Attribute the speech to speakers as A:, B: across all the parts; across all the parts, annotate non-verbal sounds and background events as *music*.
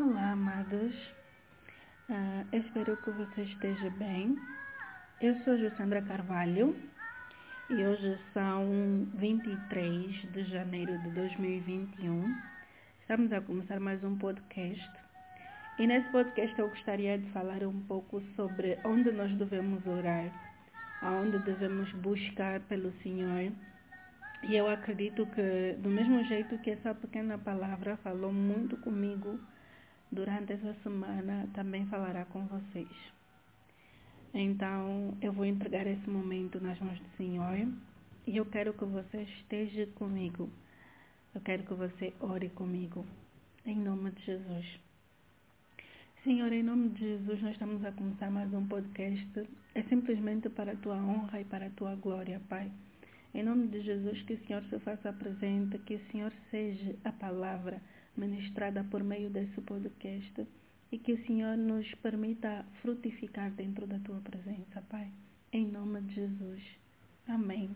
A: Olá, amados. Uh, espero que você esteja bem. Eu sou Jussandra Carvalho e hoje são 23 de janeiro de 2021. Estamos a começar mais um podcast. E nesse podcast eu gostaria de falar um pouco sobre onde nós devemos orar, aonde devemos buscar pelo Senhor e eu acredito que, do mesmo jeito que essa pequena palavra falou muito comigo durante essa semana, também falará com vocês. Então, eu vou entregar esse momento nas mãos do Senhor e eu quero que você esteja comigo. Eu quero que você ore comigo. Em nome de Jesus. Senhor, em nome de Jesus, nós estamos a começar mais um podcast. É simplesmente para a tua honra e para a tua glória, Pai. Em nome de Jesus, que o Senhor se faça presente, que o Senhor seja a palavra ministrada por meio desse podcast e que o Senhor nos permita frutificar dentro da tua presença, Pai. Em nome de Jesus. Amém.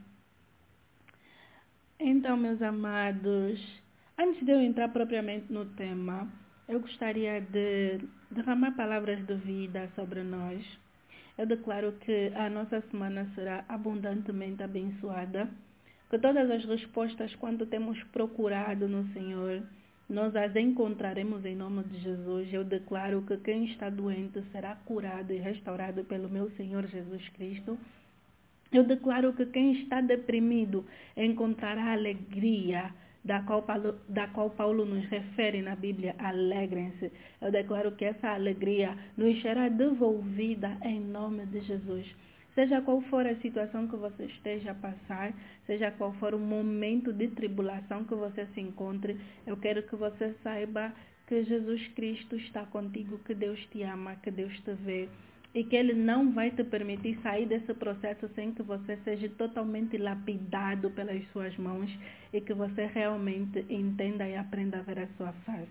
A: Então, meus amados, antes de eu entrar propriamente no tema, eu gostaria de derramar palavras de vida sobre nós eu declaro que a nossa semana será abundantemente abençoada, que todas as respostas, quando temos procurado no Senhor, nós as encontraremos em nome de Jesus. Eu declaro que quem está doente será curado e restaurado pelo meu Senhor Jesus Cristo. Eu declaro que quem está deprimido encontrará alegria da qual, Paulo, da qual Paulo nos refere na Bíblia, alegrem-se. Eu declaro que essa alegria nos será devolvida em nome de Jesus. Seja qual for a situação que você esteja a passar, seja qual for o momento de tribulação que você se encontre, eu quero que você saiba que Jesus Cristo está contigo, que Deus te ama, que Deus te vê e que Ele não vai te permitir sair desse processo sem que você seja totalmente lapidado pelas suas mãos e que você realmente entenda e aprenda a ver a sua face.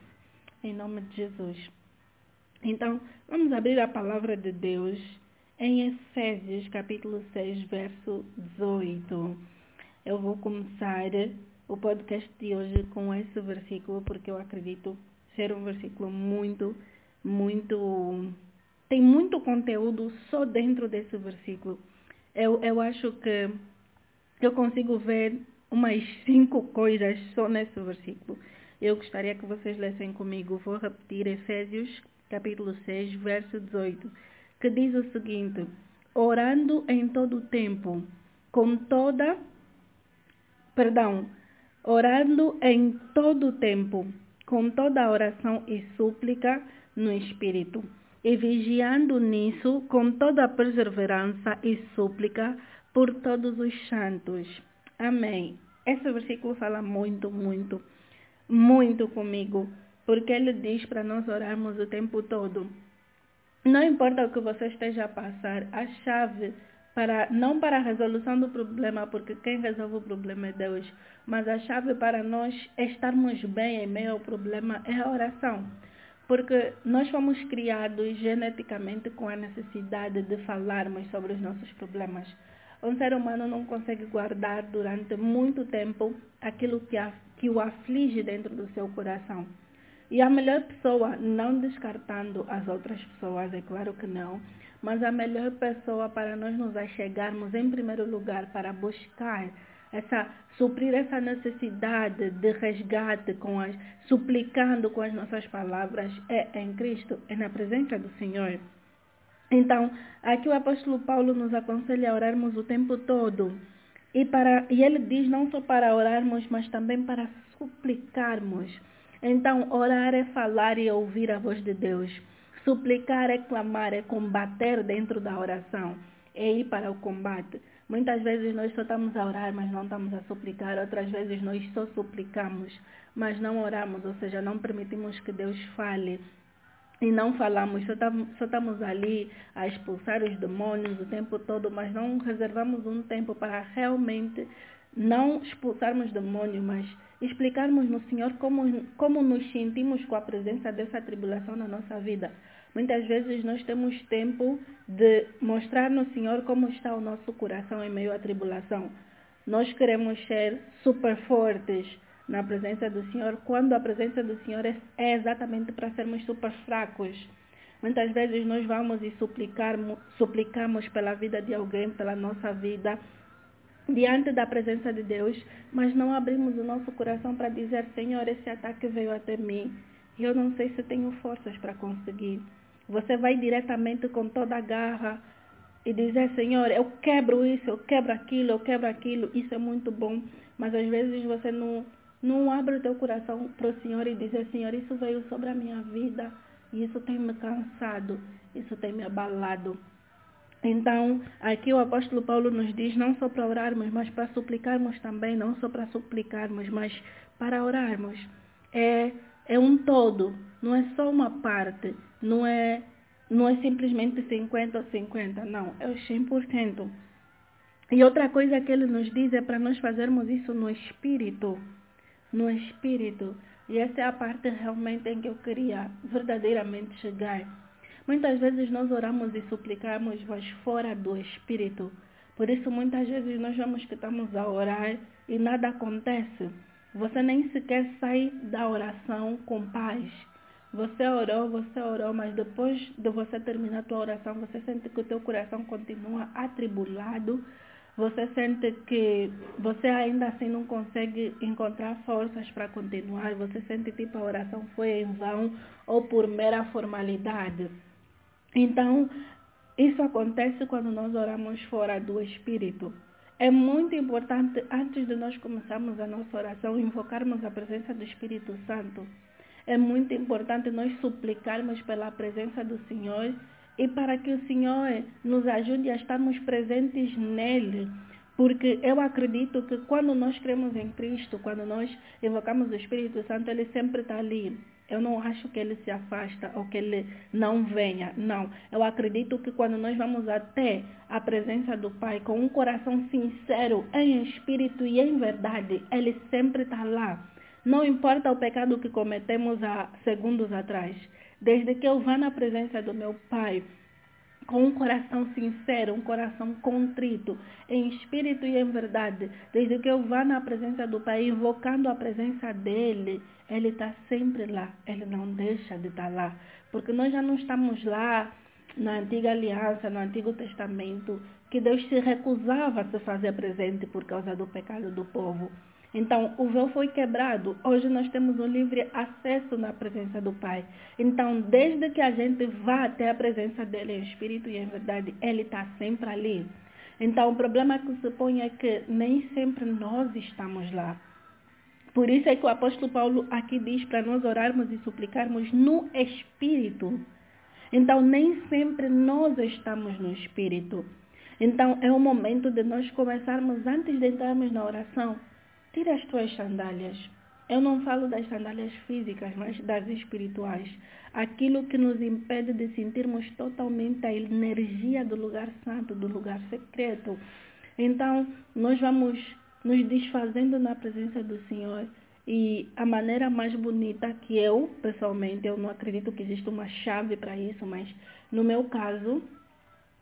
A: Em nome de Jesus. Então, vamos abrir a palavra de Deus em Efésios capítulo 6, verso 18. Eu vou começar o podcast de hoje com esse versículo porque eu acredito ser um versículo muito, muito tem muito conteúdo só dentro desse versículo. Eu, eu acho que eu consigo ver umas *laughs* cinco coisas só nesse versículo. Eu gostaria que vocês lessem comigo. Vou repetir Efésios capítulo 6, verso 18, que diz o seguinte: orando em todo o tempo, com toda perdão, orando em todo o tempo, com toda oração e súplica no espírito e vigiando nisso com toda a perseverança e súplica por todos os santos. Amém. Esse versículo fala muito, muito, muito comigo, porque ele diz para nós orarmos o tempo todo. Não importa o que você esteja a passar, a chave para não para a resolução do problema, porque quem resolve o problema é Deus, mas a chave para nós estarmos bem em meio ao problema é a oração porque nós fomos criados geneticamente com a necessidade de falarmos sobre os nossos problemas. Um ser humano não consegue guardar durante muito tempo aquilo que, a, que o aflige dentro do seu coração. E a melhor pessoa, não descartando as outras pessoas, é claro que não, mas a melhor pessoa para nós nos achegarmos em primeiro lugar para buscar essa suprir essa necessidade de resgate com as suplicando com as nossas palavras é em Cristo, é na presença do Senhor. Então, aqui o apóstolo Paulo nos aconselha a orarmos o tempo todo. E, para, e ele diz não só para orarmos, mas também para suplicarmos. Então, orar é falar e ouvir a voz de Deus. Suplicar é clamar, é combater dentro da oração, é ir para o combate. Muitas vezes nós só estamos a orar, mas não estamos a suplicar. Outras vezes nós só suplicamos, mas não oramos, ou seja, não permitimos que Deus fale. E não falamos, só estamos, só estamos ali a expulsar os demônios o tempo todo, mas não reservamos um tempo para realmente não expulsarmos demônios, mas explicarmos no Senhor como, como nos sentimos com a presença dessa tribulação na nossa vida. Muitas vezes nós temos tempo de mostrar no Senhor como está o nosso coração em meio à tribulação. Nós queremos ser super fortes, na presença do Senhor, quando a presença do Senhor é, é exatamente para sermos super fracos. Muitas vezes nós vamos e suplicamos pela vida de alguém, pela nossa vida, diante da presença de Deus, mas não abrimos o nosso coração para dizer, Senhor, esse ataque veio até mim e eu não sei se tenho forças para conseguir. Você vai diretamente com toda a garra e dizer, Senhor, eu quebro isso, eu quebro aquilo, eu quebro aquilo, isso é muito bom, mas às vezes você não, não abre o teu coração para o Senhor e dizer, Senhor, isso veio sobre a minha vida e isso tem me cansado, isso tem me abalado. Então, aqui o apóstolo Paulo nos diz não só para orarmos, mas para suplicarmos também, não só para suplicarmos, mas para orarmos. É, é um todo, não é só uma parte, não é, não é simplesmente 50 ou 50, não, é o 100%. E outra coisa que ele nos diz é para nós fazermos isso no espírito, no espírito. E essa é a parte realmente em que eu queria verdadeiramente chegar. Muitas vezes nós oramos e suplicamos, mas fora do Espírito. Por isso, muitas vezes nós vemos que estamos a orar e nada acontece. Você nem sequer sai da oração com paz. Você orou, você orou, mas depois de você terminar a tua oração, você sente que o teu coração continua atribulado, você sente que você ainda assim não consegue encontrar forças para continuar, você sente tipo a oração foi em vão ou por mera formalidade. Então, isso acontece quando nós oramos fora do Espírito. É muito importante, antes de nós começarmos a nossa oração, invocarmos a presença do Espírito Santo. É muito importante nós suplicarmos pela presença do Senhor e para que o Senhor nos ajude a estarmos presentes nele. Porque eu acredito que quando nós cremos em Cristo, quando nós invocamos o Espírito Santo, ele sempre está ali. Eu não acho que ele se afasta ou que ele não venha. Não. Eu acredito que quando nós vamos até a presença do Pai com um coração sincero, em espírito e em verdade, ele sempre está lá. Não importa o pecado que cometemos há segundos atrás. Desde que eu vá na presença do meu Pai, com um coração sincero, um coração contrito, em espírito e em verdade, desde que eu vá na presença do Pai, invocando a presença dEle, Ele está sempre lá, Ele não deixa de estar lá, porque nós já não estamos lá na antiga aliança, no Antigo Testamento, que Deus se recusava a se fazer presente por causa do pecado do povo. Então, o véu foi quebrado. Hoje nós temos um livre acesso na presença do Pai. Então, desde que a gente vá até a presença dele em espírito e em verdade, ele está sempre ali. Então, o problema que se põe é que nem sempre nós estamos lá. Por isso é que o apóstolo Paulo aqui diz para nós orarmos e suplicarmos no espírito. Então, nem sempre nós estamos no espírito. Então, é o momento de nós começarmos, antes de entrarmos na oração, Tira as tuas sandálias. Eu não falo das sandálias físicas, mas das espirituais. Aquilo que nos impede de sentirmos totalmente a energia do lugar santo, do lugar secreto. Então, nós vamos nos desfazendo na presença do Senhor. E a maneira mais bonita que eu, pessoalmente, eu não acredito que exista uma chave para isso, mas no meu caso,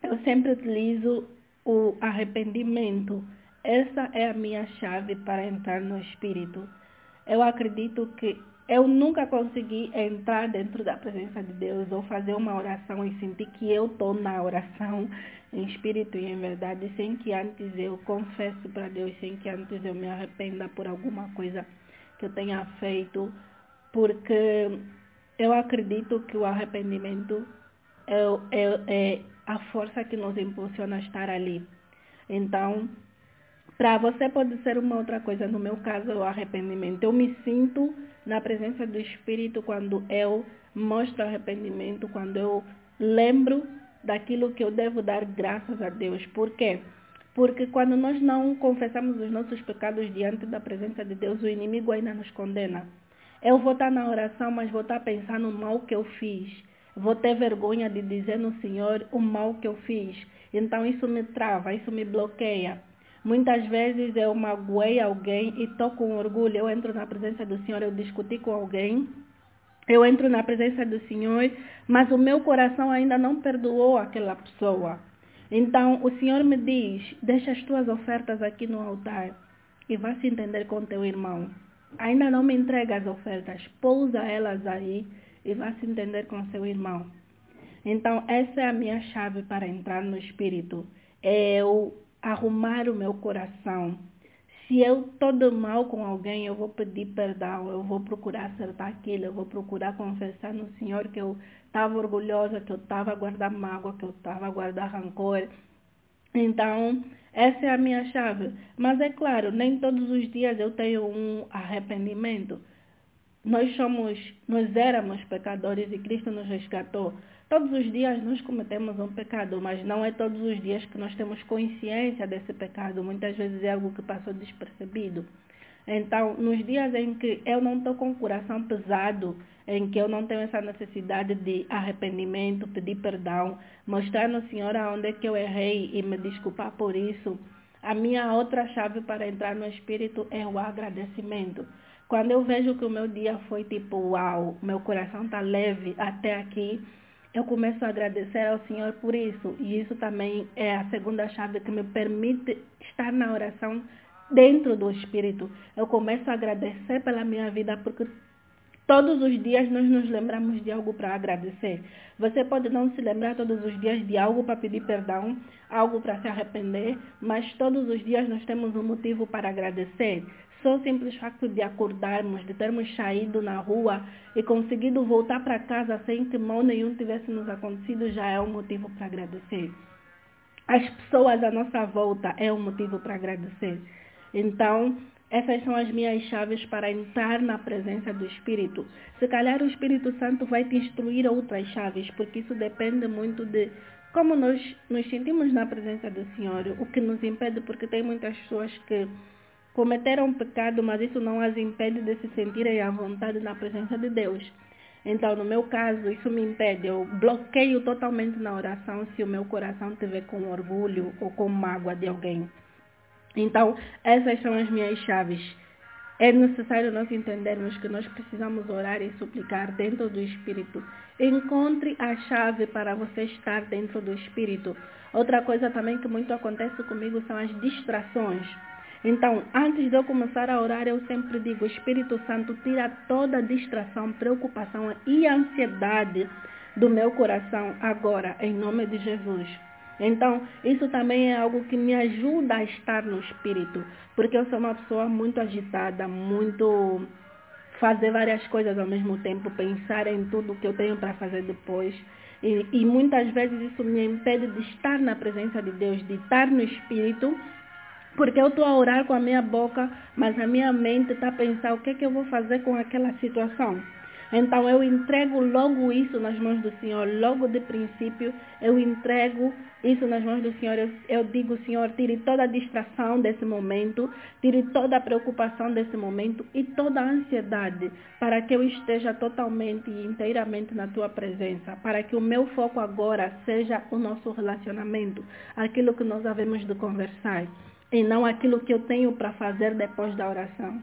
A: eu sempre utilizo o arrependimento essa é a minha chave para entrar no Espírito. Eu acredito que eu nunca consegui entrar dentro da presença de Deus ou fazer uma oração e sentir que eu estou na oração em espírito e em verdade, sem que antes eu confesse para Deus, sem que antes eu me arrependa por alguma coisa que eu tenha feito, porque eu acredito que o arrependimento é, é, é a força que nos impulsiona a estar ali. Então, para você pode ser uma outra coisa, no meu caso o arrependimento. Eu me sinto na presença do Espírito quando eu mostro arrependimento, quando eu lembro daquilo que eu devo dar graças a Deus. Por quê? Porque quando nós não confessamos os nossos pecados diante da presença de Deus, o inimigo ainda nos condena. Eu vou estar na oração, mas vou estar pensando no mal que eu fiz. Vou ter vergonha de dizer no Senhor o mal que eu fiz. Então isso me trava, isso me bloqueia. Muitas vezes eu magoei alguém e estou com orgulho. Eu entro na presença do Senhor, eu discuti com alguém, eu entro na presença do Senhor, mas o meu coração ainda não perdoou aquela pessoa. Então o Senhor me diz, deixa as tuas ofertas aqui no altar e vá se entender com teu irmão. ainda não me entrega as ofertas, pousa elas aí e vá se entender com seu irmão. Então, essa é a minha chave para entrar no Espírito. Eu arrumar o meu coração. Se eu estou de mal com alguém, eu vou pedir perdão, eu vou procurar acertar aquilo, eu vou procurar confessar no Senhor que eu estava orgulhosa, que eu estava a guardar mágoa, que eu estava a guardar rancor. Então, essa é a minha chave. Mas é claro, nem todos os dias eu tenho um arrependimento. Nós somos, nós éramos pecadores e Cristo nos resgatou. Todos os dias nós cometemos um pecado, mas não é todos os dias que nós temos consciência desse pecado. Muitas vezes é algo que passou despercebido. Então, nos dias em que eu não estou com o coração pesado, em que eu não tenho essa necessidade de arrependimento, pedir perdão, mostrar no Senhor aonde é que eu errei e me desculpar por isso, a minha outra chave para entrar no Espírito é o agradecimento. Quando eu vejo que o meu dia foi tipo, uau, meu coração está leve até aqui, eu começo a agradecer ao Senhor por isso. E isso também é a segunda chave que me permite estar na oração dentro do Espírito. Eu começo a agradecer pela minha vida porque todos os dias nós nos lembramos de algo para agradecer. Você pode não se lembrar todos os dias de algo para pedir perdão, algo para se arrepender, mas todos os dias nós temos um motivo para agradecer. Só o simples facto de acordarmos, de termos saído na rua e conseguido voltar para casa sem que mal nenhum tivesse nos acontecido já é um motivo para agradecer. As pessoas à nossa volta é um motivo para agradecer. Então, essas são as minhas chaves para entrar na presença do Espírito. Se calhar o Espírito Santo vai te instruir outras chaves, porque isso depende muito de como nós nos sentimos na presença do Senhor. O que nos impede, porque tem muitas pessoas que cometeram pecado, mas isso não as impede de se sentirem à vontade na presença de Deus. Então, no meu caso, isso me impede. Eu bloqueio totalmente na oração se o meu coração estiver com orgulho ou com mágoa de alguém. Então, essas são as minhas chaves. É necessário nós entendermos que nós precisamos orar e suplicar dentro do Espírito. Encontre a chave para você estar dentro do Espírito. Outra coisa também que muito acontece comigo são as distrações. Então, antes de eu começar a orar, eu sempre digo, Espírito Santo, tira toda distração, preocupação e ansiedade do meu coração agora, em nome de Jesus. Então, isso também é algo que me ajuda a estar no espírito, porque eu sou uma pessoa muito agitada, muito fazer várias coisas ao mesmo tempo, pensar em tudo que eu tenho para fazer depois. E, e, muitas vezes isso me impede de estar na presença de Deus, de estar no espírito porque eu estou a orar com a minha boca, mas a minha mente está a pensar o que, é que eu vou fazer com aquela situação. Então eu entrego logo isso nas mãos do Senhor, logo de princípio eu entrego isso nas mãos do Senhor. Eu, eu, digo, Senhor, tire toda a distração desse momento, tire toda a preocupação desse momento e toda a ansiedade para que eu esteja totalmente e inteiramente na tua presença, para que o meu foco agora seja o nosso relacionamento, aquilo que nós havemos de conversar e não aquilo que eu tenho para fazer depois da oração.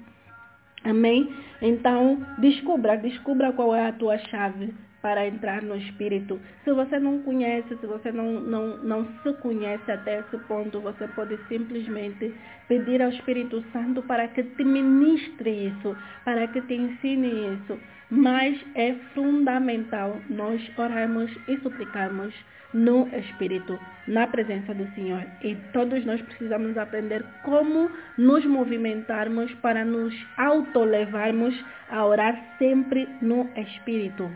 A: Amém? Então, descubra, descubra qual é a tua chave para entrar no Espírito. Se você não conhece, se você não, não, não se conhece até esse ponto, você pode simplesmente pedir ao Espírito Santo para que te ministre isso, para que te ensine isso. Mas é fundamental nós orarmos e suplicarmos no Espírito, na presença do Senhor. E todos nós precisamos aprender como nos movimentarmos para nos autolevarmos a orar sempre no Espírito.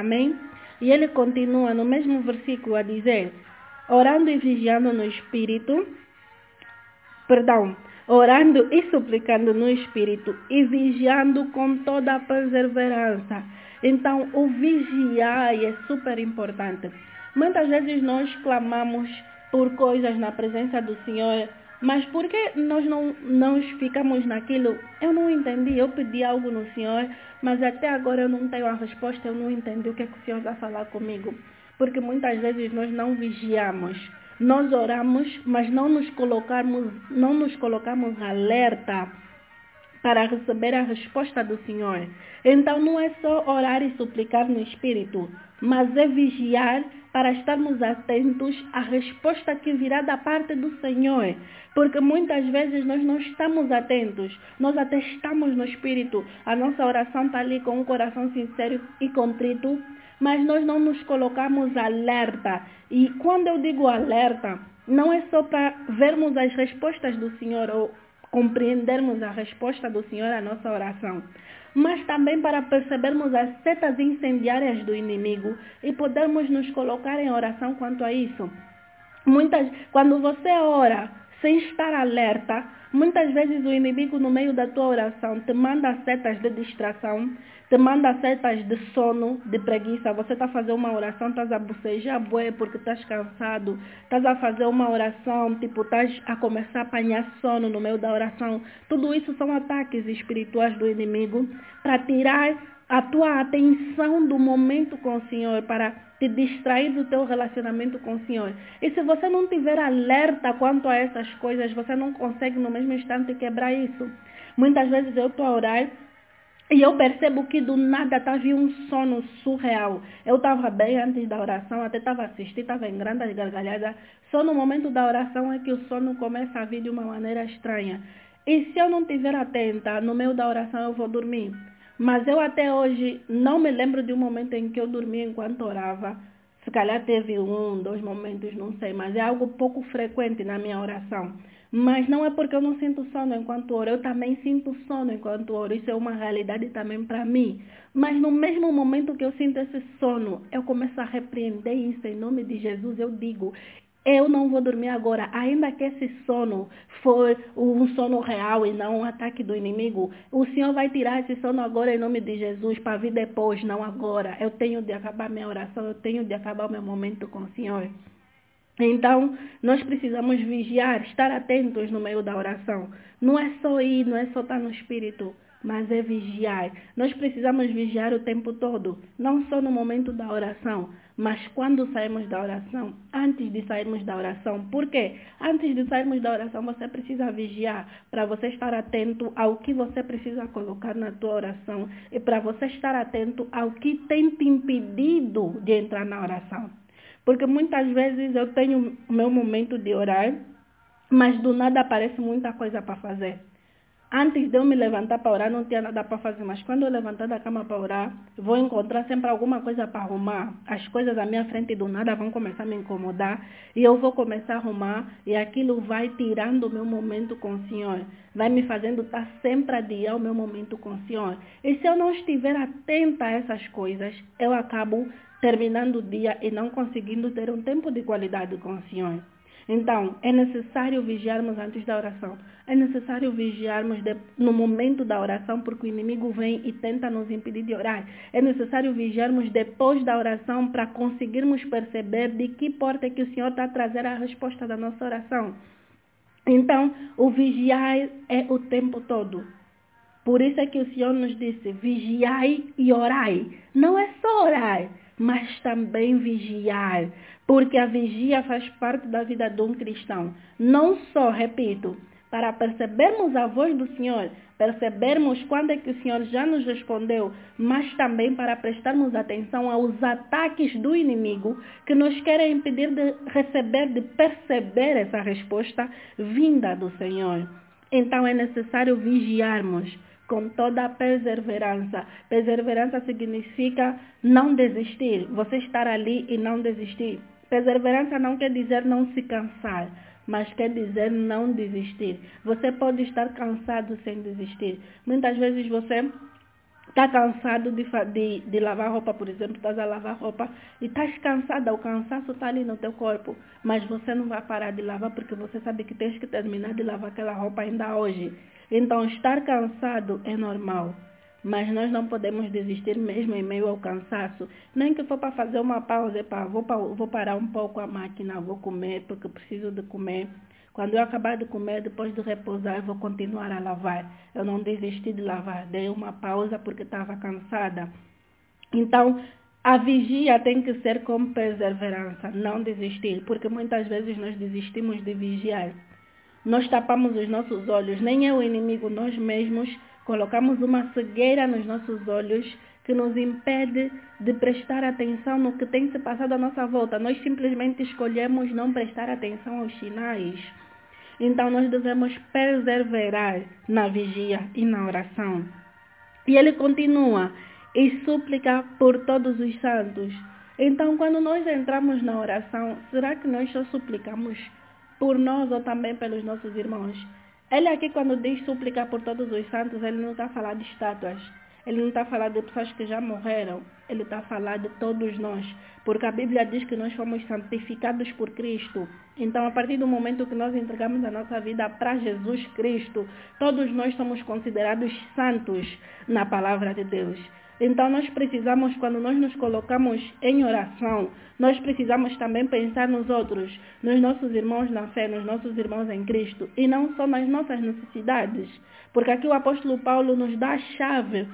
A: Amém? E ele continua no mesmo versículo a dizer, orando e vigiando no Espírito, perdão, orando e suplicando no Espírito e vigiando com toda a perseverança. Então, o vigiar é super importante. Muitas vezes nós clamamos por coisas na presença do Senhor, mas por que nós não, não ficamos naquilo? Eu não entendi, eu pedi algo no Senhor, mas até agora eu não tenho a resposta, eu não entendi o que, é que o Senhor vai falar comigo. Porque muitas vezes nós não vigiamos. Nós oramos, mas não nos colocamos, não nos colocamos alerta para receber a resposta do Senhor. Então não é só orar e suplicar no Espírito, mas é vigiar para estarmos atentos à resposta que virá da parte do Senhor. Porque muitas vezes nós não estamos atentos, nós até estamos no Espírito, a nossa oração está ali com um coração sincero e contrito, mas nós não nos colocamos alerta. E quando eu digo alerta, não é só para vermos as respostas do Senhor ou compreendermos a resposta do Senhor à nossa oração, mas também para percebermos as setas incendiárias do inimigo e podermos nos colocar em oração quanto a isso. Muitas, quando você ora sem estar alerta, muitas vezes o inimigo no meio da tua oração te manda setas de distração te manda setas de sono, de preguiça. Você está a fazer uma oração, estás a bocejar bué porque estás cansado. Estás a fazer uma oração, tipo, estás a começar a apanhar sono no meio da oração. Tudo isso são ataques espirituais do inimigo para tirar a tua atenção do momento com o Senhor, para te distrair do teu relacionamento com o Senhor. E se você não tiver alerta quanto a essas coisas, você não consegue no mesmo instante quebrar isso. Muitas vezes eu estou a orar e eu percebo que do nada estava um sono surreal. Eu estava bem antes da oração, até estava assistindo, estava em grandes gargalhadas. Só no momento da oração é que o sono começa a vir de uma maneira estranha. E se eu não estiver atenta, no meio da oração eu vou dormir. Mas eu até hoje não me lembro de um momento em que eu dormi enquanto orava. Se calhar teve um, dois momentos, não sei, mas é algo pouco frequente na minha oração. Mas não é porque eu não sinto sono enquanto oro, eu também sinto sono enquanto oro. Isso é uma realidade também para mim. Mas no mesmo momento que eu sinto esse sono, eu começo a repreender isso em nome de Jesus. Eu digo, eu não vou dormir agora, ainda que esse sono for um sono real e não um ataque do inimigo. O Senhor vai tirar esse sono agora em nome de Jesus para vir depois, não agora. Eu tenho de acabar minha oração, eu tenho de acabar o meu momento com o Senhor. Então, nós precisamos vigiar, estar atentos no meio da oração. Não é só ir, não é só estar no espírito, mas é vigiar. Nós precisamos vigiar o tempo todo, não só no momento da oração, mas quando saímos da oração, antes de sairmos da oração. Por quê? Antes de sairmos da oração, você precisa vigiar para você estar atento ao que você precisa colocar na tua oração e para você estar atento ao que tem te impedido de entrar na oração. Porque muitas vezes eu tenho o meu momento de orar, mas do nada aparece muita coisa para fazer. Antes de eu me levantar para orar, não tinha nada para fazer, mas quando eu levantar da cama para orar, vou encontrar sempre alguma coisa para arrumar. As coisas à minha frente do nada vão começar a me incomodar e eu vou começar a arrumar e aquilo vai tirando o meu momento com o Senhor. Vai me fazendo estar sempre a adiar o meu momento com o Senhor. E se eu não estiver atenta a essas coisas, eu acabo terminando o dia e não conseguindo ter um tempo de qualidade com o Senhor. Então, é necessário vigiarmos antes da oração. É necessário vigiarmos de, no momento da oração, porque o inimigo vem e tenta nos impedir de orar. É necessário vigiarmos depois da oração para conseguirmos perceber de que porta é que o Senhor está a trazer a resposta da nossa oração. Então, o vigiar é o tempo todo. Por isso é que o Senhor nos disse, vigiai e orai. Não é só orar mas também vigiar, porque a vigia faz parte da vida de um cristão. Não só, repito, para percebermos a voz do Senhor, percebermos quando é que o Senhor já nos respondeu, mas também para prestarmos atenção aos ataques do inimigo que nos querem impedir de receber, de perceber essa resposta vinda do Senhor. Então é necessário vigiarmos com toda a perseverança. Perseverança significa não desistir, você estar ali e não desistir. Perseverança não quer dizer não se cansar, mas quer dizer não desistir. Você pode estar cansado sem desistir. Muitas vezes você está cansado de, de, de, lavar roupa, por exemplo, estás a lavar roupa e estás cansada, o cansaço está ali no teu corpo, mas você não vai parar de lavar porque você sabe que tens que terminar de lavar aquela roupa ainda hoje. Então, estar cansado é normal. Mas nós não podemos desistir mesmo em meio ao cansaço. Nem que for para fazer uma pausa, vou, vou parar um pouco a máquina, vou comer porque preciso de comer. Quando eu acabar de comer, depois de repousar, vou continuar a lavar. Eu não desisti de lavar, dei uma pausa porque estava cansada. Então, a vigia tem que ser com perseverança, não desistir, porque muitas vezes nós desistimos de vigiar nós tapamos os nossos olhos, nem é o inimigo, nós mesmos Colocamos uma cegueira nos nossos olhos que nos impede de prestar atenção no que tem se passado à nossa volta. Nós simplesmente escolhemos não prestar atenção aos sinais. Então nós devemos perseverar na vigia e na oração. E ele continua, e súplica por todos os santos. Então, quando nós entramos na oração, será que nós só suplicamos por nós ou também pelos nossos irmãos? Ele aqui, quando diz súplica por todos os santos, ele não está falar de estátuas. Ele não está falar de pessoas que já morreram. Ele está falar de todos nós. Porque a Bíblia diz que nós fomos santificados por Cristo. Então, a partir do momento que nós entregamos a nossa vida para Jesus Cristo, todos nós somos considerados santos na palavra de Deus. Então nós precisamos, quando nós nos colocamos em oração, nós precisamos também pensar nos outros, nos nossos irmãos na fé, nos nossos irmãos em Cristo, e não só nas nossas necessidades. Porque aqui o apóstolo Paulo nos dá a chave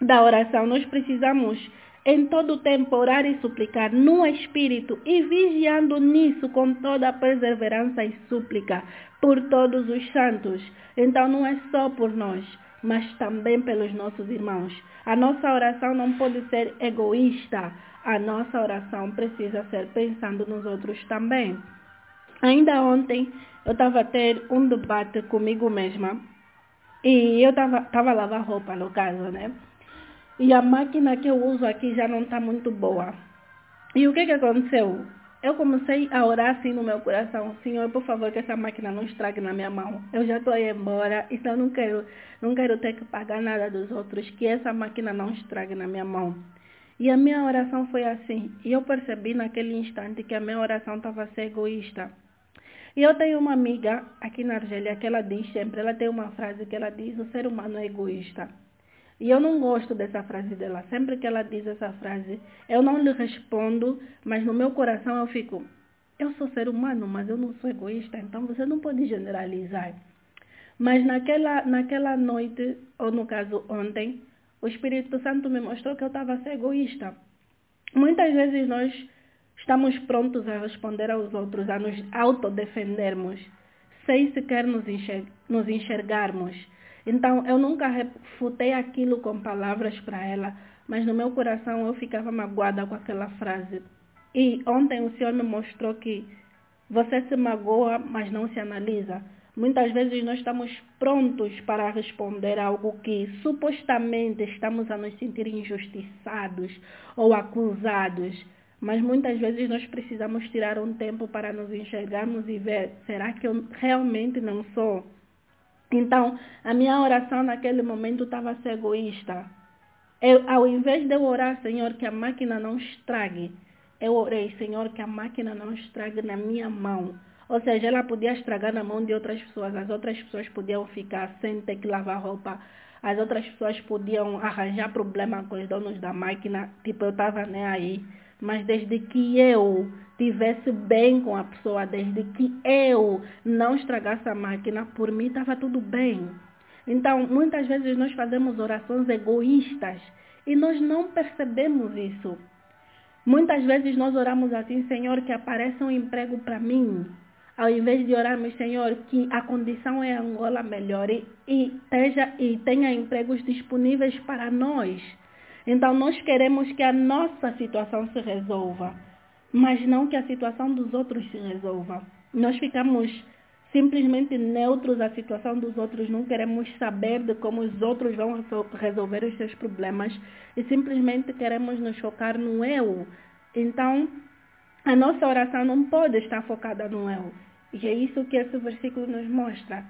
A: da oração. Nós precisamos em todo o tempo orar e suplicar no Espírito e vigiando nisso com toda a perseverança e súplica por todos os santos. Então não é só por nós, mas também pelos nossos irmãos. A nossa oração não pode ser egoísta. A nossa oração precisa ser pensando nos outros também. Ainda ontem eu estava a ter um debate comigo mesma e eu estava a lavar roupa no caso, né? E a máquina que eu uso aqui já não está muito boa. E o que, que aconteceu? Eu comecei a orar assim no meu coração, Senhor, por favor, que essa máquina não estrague na minha mão. Eu já estou aí embora, então não quero, não quero ter que pagar nada dos outros, que essa máquina não estrague na minha mão. E a minha oração foi assim. E eu percebi naquele instante que a minha oração estava a ser egoísta. E eu tenho uma amiga aqui na Argélia que ela diz sempre, ela tem uma frase que ela diz, o ser humano é egoísta. E eu não gosto dessa frase dela. Sempre que ela diz essa frase, eu não lhe respondo, mas no meu coração eu fico, eu sou ser humano, mas eu não sou egoísta, então você não pode generalizar. Mas naquela, naquela noite, ou no caso ontem, o Espírito Santo me mostrou que eu estava a ser egoísta. Muitas vezes nós estamos prontos a responder aos outros, a nos autodefendermos, sem sequer nos, enxer nos enxergarmos então, eu nunca refutei aquilo com palavras para ela, mas no meu coração eu ficava magoada com aquela frase. E ontem o Senhor me mostrou que você se magoa, mas não se analisa. Muitas vezes nós estamos prontos para responder algo que supostamente estamos a nos sentir injustiçados ou acusados. Mas muitas vezes nós precisamos tirar um tempo para nos enxergarmos e ver, será que eu realmente não sou então, a minha oração naquele momento estava ser egoísta. Eu, ao invés de eu orar, Senhor, que a máquina não estrague, eu orei, Senhor, que a máquina não estrague na minha mão. Ou seja, ela podia estragar na mão de outras pessoas, as outras pessoas podiam ficar sem ter que lavar roupa, as outras pessoas podiam arranjar problema com os donos da máquina, tipo, eu estava nem aí. Mas desde que eu tivesse bem com a pessoa, desde que eu não estragasse a máquina, por mim estava tudo bem. Então, muitas vezes nós fazemos orações egoístas e nós não percebemos isso. Muitas vezes nós oramos assim, Senhor, que apareça um emprego para mim. Ao invés de orarmos, Senhor, que a condição em Angola melhore e, esteja, e tenha empregos disponíveis para nós. Então, nós queremos que a nossa situação se resolva mas não que a situação dos outros se resolva. Nós ficamos simplesmente neutros à situação dos outros, não queremos saber de como os outros vão resolver os seus problemas e simplesmente queremos nos focar no eu. Então, a nossa oração não pode estar focada no eu. E é isso que esse versículo nos mostra.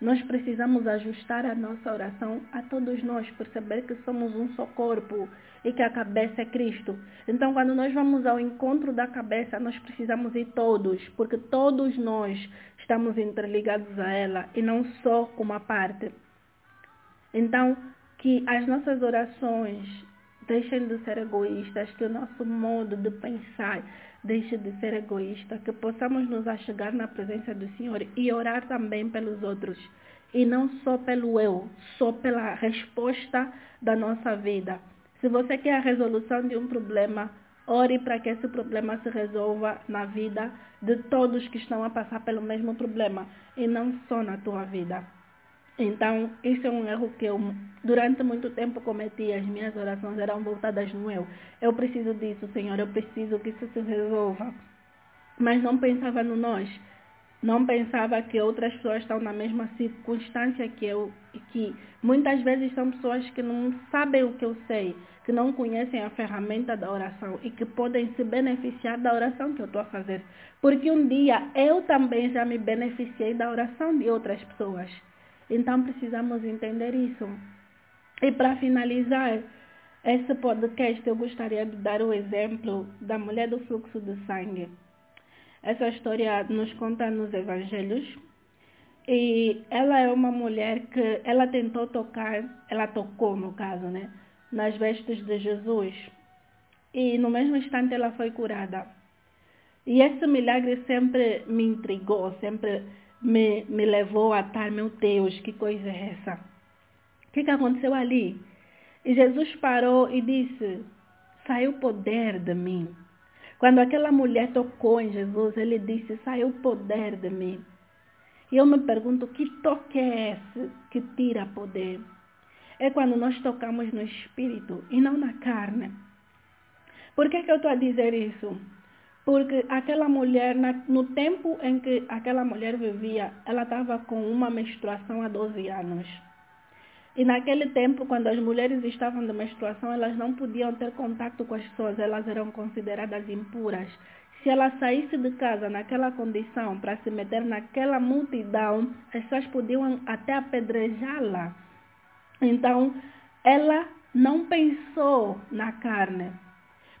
A: Nós precisamos ajustar a nossa oração a todos nós, perceber que somos um só corpo e que a cabeça é Cristo. Então, quando nós vamos ao encontro da cabeça, nós precisamos ir todos, porque todos nós estamos interligados a ela e não só uma parte. Então, que as nossas orações deixem de ser egoístas, que o nosso modo de pensar deixe de ser egoísta, que possamos nos achegar na presença do Senhor e orar também pelos outros. E não só pelo eu, só pela resposta da nossa vida. Se você quer a resolução de um problema, ore para que esse problema se resolva na vida de todos que estão a passar pelo mesmo problema e não só na tua vida. Então, isso é um erro que eu durante muito tempo cometi. As minhas orações eram voltadas no eu. Eu preciso disso, Senhor, eu preciso que isso se resolva. Mas não pensava no nós. Não pensava que outras pessoas estão na mesma circunstância que eu que muitas vezes são pessoas que não sabem o que eu sei, que não conhecem a ferramenta da oração e que podem se beneficiar da oração que eu estou a fazer. Porque um dia eu também já me beneficiei da oração de outras pessoas. Então precisamos entender isso. E para finalizar esse podcast, eu gostaria de dar o exemplo da mulher do fluxo de sangue. Essa história nos conta nos evangelhos. E ela é uma mulher que ela tentou tocar, ela tocou no caso, né, nas vestes de Jesus. E no mesmo instante ela foi curada. E esse milagre sempre me intrigou, sempre me, me levou a estar, meu Deus, que coisa é essa? O que, que aconteceu ali? E Jesus parou e disse, saiu poder de mim. Quando aquela mulher tocou em Jesus, ele disse, saiu poder de mim. E eu me pergunto, que toque é esse que tira poder? É quando nós tocamos no espírito e não na carne. Por que, que eu estou a dizer isso? Porque aquela mulher, no tempo em que aquela mulher vivia, ela estava com uma menstruação há 12 anos. E naquele tempo, quando as mulheres estavam de menstruação, elas não podiam ter contato com as pessoas, elas eram consideradas impuras. Se ela saísse de casa naquela condição para se meter naquela multidão, as pessoas podiam até apedrejá-la. Então, ela não pensou na carne,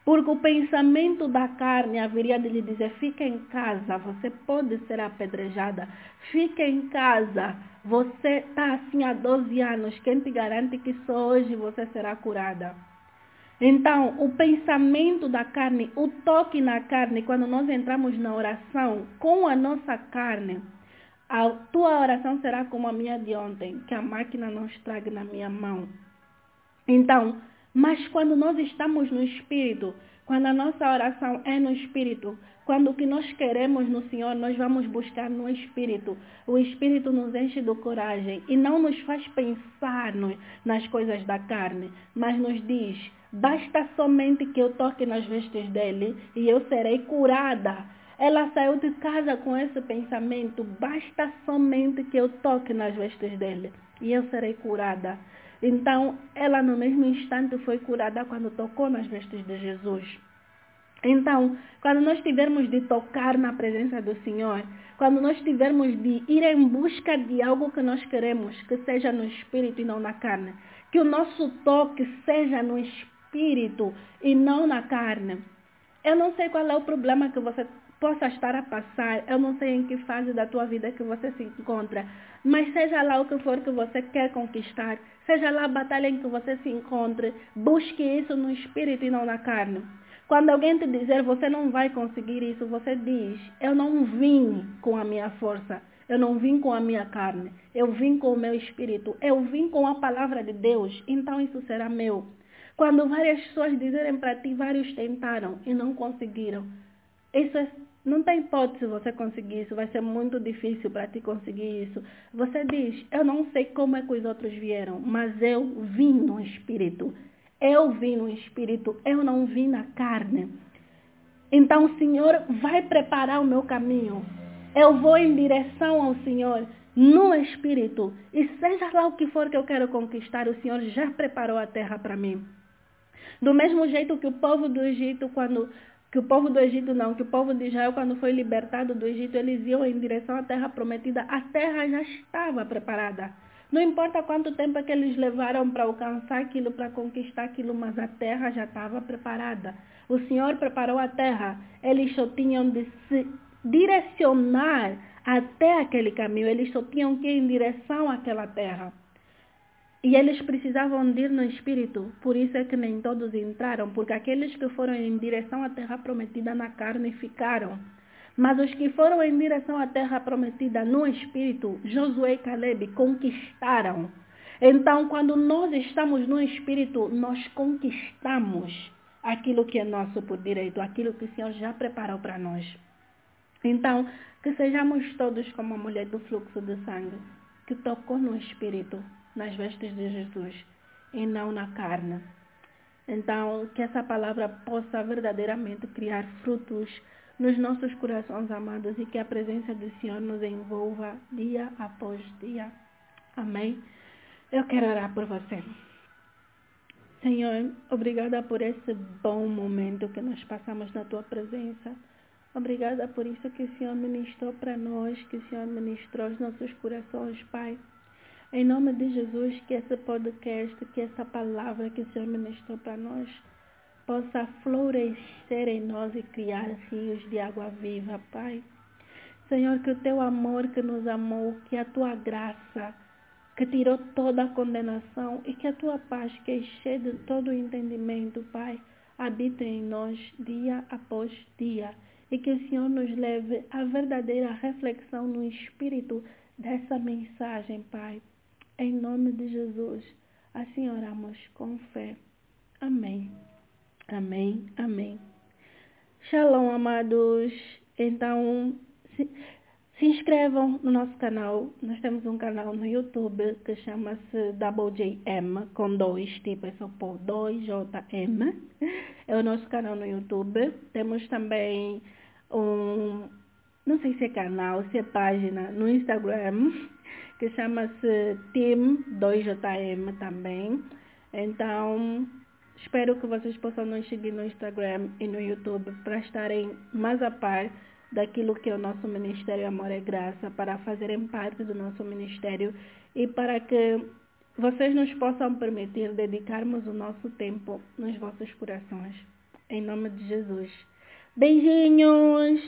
A: porque o pensamento da carne haveria de lhe dizer: fica em casa, você pode ser apedrejada. Fica em casa, você está assim há 12 anos. Quem te garante que só hoje você será curada? Então, o pensamento da carne, o toque na carne, quando nós entramos na oração com a nossa carne, a tua oração será como a minha de ontem, que a máquina não estrague na minha mão. Então, mas quando nós estamos no Espírito, quando a nossa oração é no Espírito, quando o que nós queremos no Senhor, nós vamos buscar no Espírito. O Espírito nos enche de coragem e não nos faz pensar nas coisas da carne, mas nos diz, basta somente que eu toque nas vestes dele e eu serei curada. Ela saiu de casa com esse pensamento, basta somente que eu toque nas vestes dele e eu serei curada. Então, ela no mesmo instante foi curada quando tocou nas vestes de Jesus. Então, quando nós tivermos de tocar na presença do Senhor, quando nós tivermos de ir em busca de algo que nós queremos, que seja no espírito e não na carne, que o nosso toque seja no espírito e não na carne. Eu não sei qual é o problema que você possa estar a passar, eu não sei em que fase da tua vida que você se encontra, mas seja lá o que for que você quer conquistar, seja lá a batalha em que você se encontre, busque isso no espírito e não na carne. Quando alguém te dizer você não vai conseguir isso, você diz, eu não vim com a minha força, eu não vim com a minha carne, eu vim com o meu espírito, eu vim com a palavra de Deus, então isso será meu. Quando várias pessoas dizerem para ti, vários tentaram e não conseguiram, isso é, não tem hipótese você conseguir isso, vai ser muito difícil para ti conseguir isso. Você diz, eu não sei como é que os outros vieram, mas eu vim no Espírito. Eu vim no Espírito, eu não vim na carne. Então o Senhor vai preparar o meu caminho. Eu vou em direção ao Senhor no Espírito. E seja lá o que for que eu quero conquistar, o Senhor já preparou a terra para mim. Do mesmo jeito que o povo do Egito, quando que o povo do Egito não, que o povo de Israel, quando foi libertado do Egito, eles iam em direção à terra prometida. A terra já estava preparada. Não importa quanto tempo é que eles levaram para alcançar aquilo, para conquistar aquilo, mas a terra já estava preparada. O Senhor preparou a terra. Eles só tinham de se direcionar até aquele caminho. Eles só tinham que ir em direção àquela terra. E eles precisavam de ir no Espírito, por isso é que nem todos entraram, porque aqueles que foram em direção à terra prometida na carne ficaram. Mas os que foram em direção à terra prometida no Espírito, Josué e Caleb, conquistaram. Então, quando nós estamos no Espírito, nós conquistamos aquilo que é nosso por direito, aquilo que o Senhor já preparou para nós. Então, que sejamos todos como a mulher do fluxo de sangue que tocou no Espírito, nas vestes de Jesus, e não na carne. Então, que essa palavra possa verdadeiramente criar frutos nos nossos corações amados e que a presença do Senhor nos envolva dia após dia. Amém. Eu quero orar por você. Senhor, obrigada por esse bom momento que nós passamos na tua presença. Obrigada por isso que o Senhor ministrou para nós, que o Senhor ministrou aos nossos corações, Pai. Em nome de Jesus, que esse podcast, que essa palavra que o Senhor ministrou para nós, possa florescer em nós e criar rios de água viva, Pai. Senhor, que o teu amor que nos amou, que a tua graça, que tirou toda a condenação e que a tua paz, que excede todo o entendimento, Pai, habite em nós dia após dia e que o Senhor nos leve à verdadeira reflexão no espírito dessa mensagem, Pai. Em nome de Jesus, assim oramos com fé. Amém. Amém. Amém. Shalom, amados. Então, se, se inscrevam no nosso canal. Nós temos um canal no YouTube que chama-se WJM, com dois, tipo, é só por 2JM. É o nosso canal no YouTube. Temos também um, não sei se é canal, se é página no Instagram, *laughs* que chama-se Team2JM também. Então, espero que vocês possam nos seguir no Instagram e no YouTube para estarem mais a par daquilo que é o nosso Ministério Amor e Graça, para fazerem parte do nosso ministério e para que vocês nos possam permitir dedicarmos o nosso tempo nos vossos corações. Em nome de Jesus. Beijinhos!